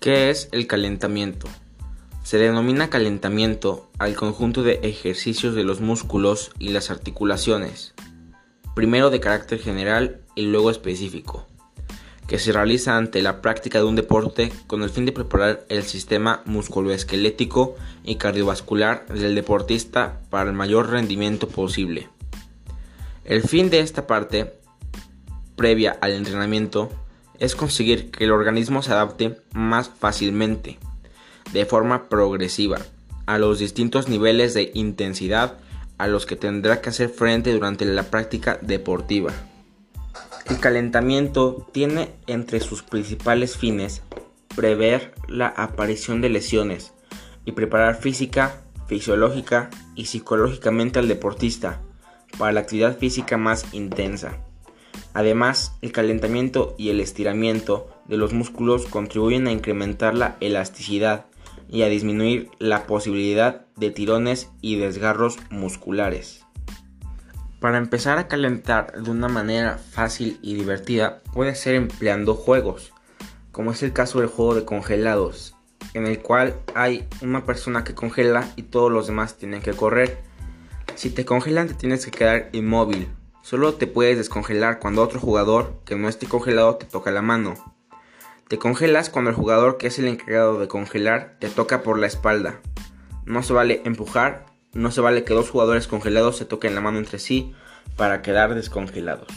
¿Qué es el calentamiento? Se denomina calentamiento al conjunto de ejercicios de los músculos y las articulaciones, primero de carácter general y luego específico, que se realiza ante la práctica de un deporte con el fin de preparar el sistema musculoesquelético y cardiovascular del deportista para el mayor rendimiento posible. El fin de esta parte, previa al entrenamiento, es conseguir que el organismo se adapte más fácilmente, de forma progresiva, a los distintos niveles de intensidad a los que tendrá que hacer frente durante la práctica deportiva. El calentamiento tiene entre sus principales fines prever la aparición de lesiones y preparar física, fisiológica y psicológicamente al deportista para la actividad física más intensa. Además, el calentamiento y el estiramiento de los músculos contribuyen a incrementar la elasticidad y a disminuir la posibilidad de tirones y desgarros musculares. Para empezar a calentar de una manera fácil y divertida puede ser empleando juegos, como es el caso del juego de congelados, en el cual hay una persona que congela y todos los demás tienen que correr. Si te congelan te tienes que quedar inmóvil Solo te puedes descongelar cuando otro jugador que no esté congelado te toca la mano. Te congelas cuando el jugador que es el encargado de congelar te toca por la espalda. No se vale empujar, no se vale que dos jugadores congelados se toquen la mano entre sí para quedar descongelados.